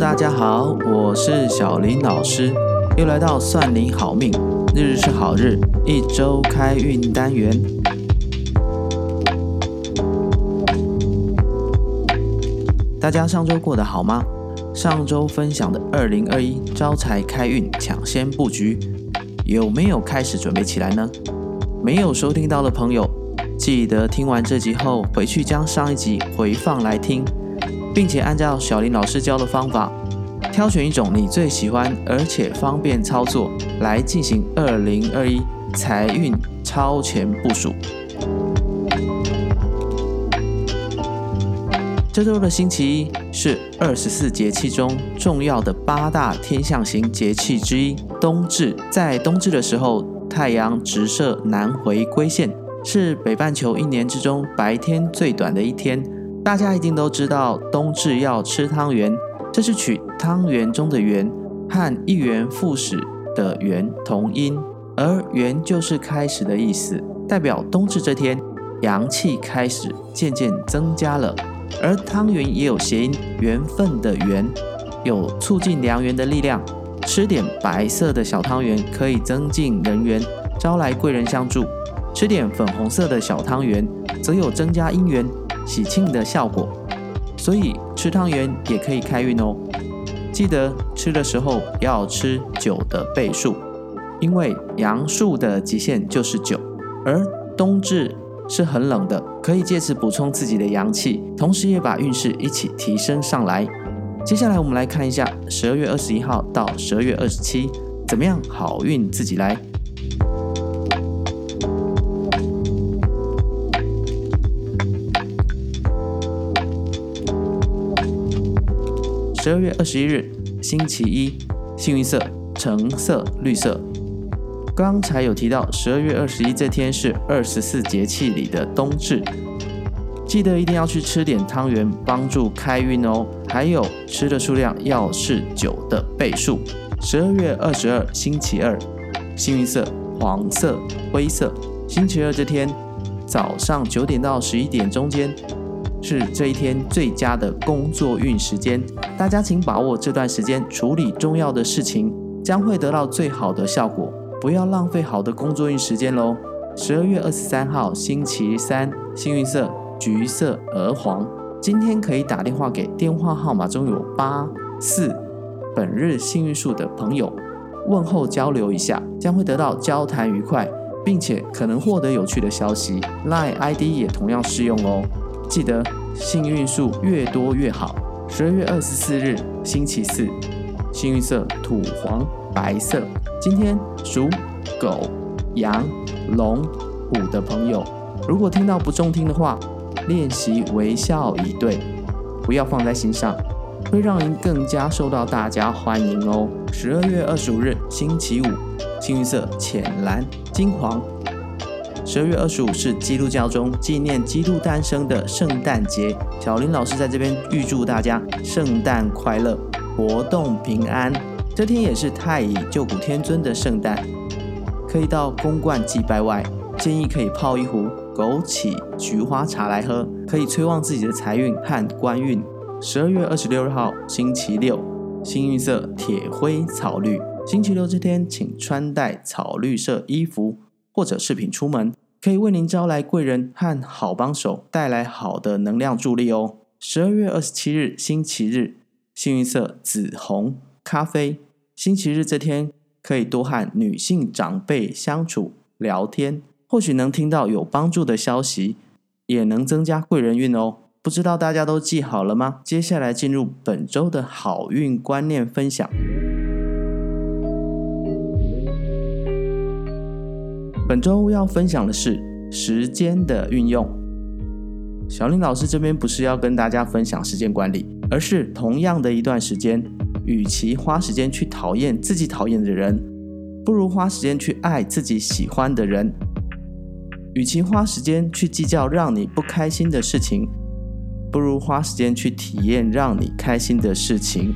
大家好，我是小林老师，又来到算你好命，日日是好日，一周开运单元。大家上周过得好吗？上周分享的二零二一招财开运抢先布局，有没有开始准备起来呢？没有收听到的朋友，记得听完这集后回去将上一集回放来听。并且按照小林老师教的方法，挑选一种你最喜欢而且方便操作来进行二零二一财运超前部署。这周的星期一是二十四节气中重要的八大天象型节气之一——冬至。在冬至的时候，太阳直射南回归线，是北半球一年之中白天最短的一天。大家一定都知道，冬至要吃汤圆，这是取汤圆中的“圆”和一元复始的“元”同音，而“元”就是开始的意思，代表冬至这天阳气开始渐渐增加了。而汤圆也有谐音“缘分”的“缘”，有促进良缘的力量。吃点白色的小汤圆可以增进人缘，招来贵人相助；吃点粉红色的小汤圆，则有增加姻缘。喜庆的效果，所以吃汤圆也可以开运哦。记得吃的时候要吃九的倍数，因为阳数的极限就是九，而冬至是很冷的，可以借此补充自己的阳气，同时也把运势一起提升上来。接下来我们来看一下十二月二十一号到十二月二十七，怎么样好运自己来。十二月二十一日，星期一，幸运色橙色、绿色。刚才有提到，十二月二十一这天是二十四节气里的冬至，记得一定要去吃点汤圆，帮助开运哦。还有吃的数量要是九的倍数。十二月二十二，星期二，幸运色黄色、灰色。星期二这天早上九点到十一点中间。是这一天最佳的工作运时间，大家请把握这段时间处理重要的事情，将会得到最好的效果。不要浪费好的工作运时间喽。十二月二十三号，星期三，幸运色橘色、鹅黄。今天可以打电话给电话号码中有八四本日幸运数的朋友，问候交流一下，将会得到交谈愉快，并且可能获得有趣的消息。Line ID 也同样适用哦。记得幸运数越多越好。十二月二十四日，星期四，幸运色土黄、白色。今天属狗、羊、龙、虎的朋友，如果听到不中听的话，练习微笑以对，不要放在心上，会让您更加受到大家欢迎哦。十二月二十五日，星期五，幸运色浅蓝、金黄。十二月二十五是基督教中纪念基督诞生的圣诞节，小林老师在这边预祝大家圣诞快乐，活动平安。这天也是太乙救苦天尊的圣诞，可以到宫观祭拜外，建议可以泡一壶枸杞菊花茶来喝，可以催旺自己的财运和官运。十二月二十六号星期六，幸运色铁灰草绿，星期六这天请穿戴草绿色衣服或者饰品出门。可以为您招来贵人和好帮手，带来好的能量助力哦。十二月二十七日，星期日，幸运色紫红、咖啡。星期日这天可以多和女性长辈相处聊天，或许能听到有帮助的消息，也能增加贵人运哦。不知道大家都记好了吗？接下来进入本周的好运观念分享。本周要分享的是时间的运用。小林老师这边不是要跟大家分享时间管理，而是同样的一段时间，与其花时间去讨厌自己讨厌的人，不如花时间去爱自己喜欢的人；与其花时间去计较让你不开心的事情，不如花时间去体验让你开心的事情。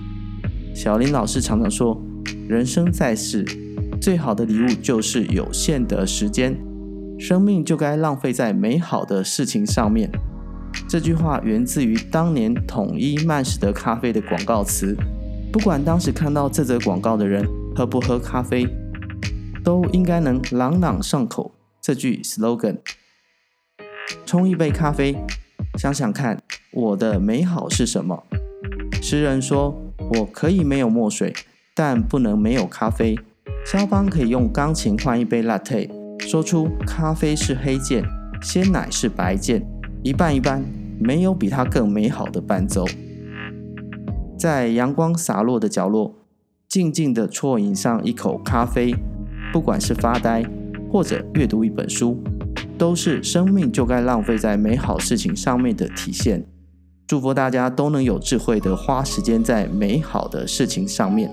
小林老师常常说，人生在世。最好的礼物就是有限的时间，生命就该浪费在美好的事情上面。这句话源自于当年统一曼士德咖啡的广告词：不管当时看到这则广告的人喝不喝咖啡，都应该能朗朗上口这句 slogan：冲一杯咖啡，想想看，我的美好是什么？诗人说：“我可以没有墨水，但不能没有咖啡。”肖邦可以用钢琴换一杯 latte，说出咖啡是黑键，鲜奶是白键，一半一半，没有比它更美好的伴奏。在阳光洒落的角落，静静地啜饮上一口咖啡，不管是发呆或者阅读一本书，都是生命就该浪费在美好事情上面的体现。祝福大家都能有智慧的花时间在美好的事情上面。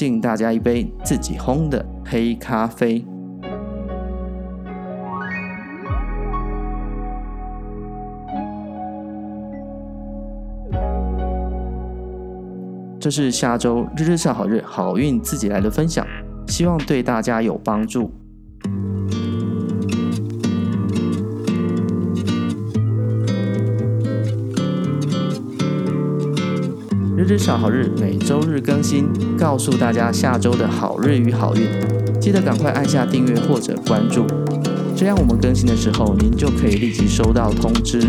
敬大家一杯自己烘的黑咖啡。这是下周日日上好日，好运自己来的分享，希望对大家有帮助。日少好日，每周日更新，告诉大家下周的好日与好运。记得赶快按下订阅或者关注，这样我们更新的时候，您就可以立即收到通知。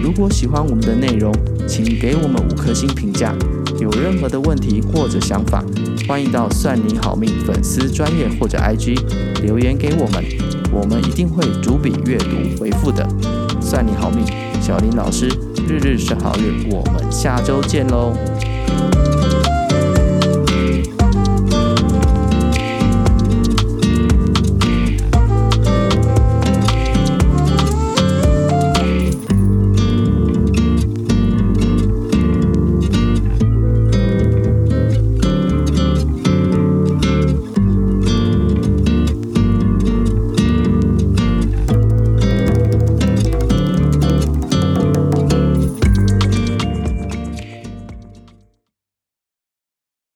如果喜欢我们的内容，请给我们五颗星评价。有任何的问题或者想法，欢迎到算你好命粉丝专业或者 IG 留言给我们，我们一定会逐笔阅读回复的。算你好命，小林老师，日日是好日，我们下周见喽。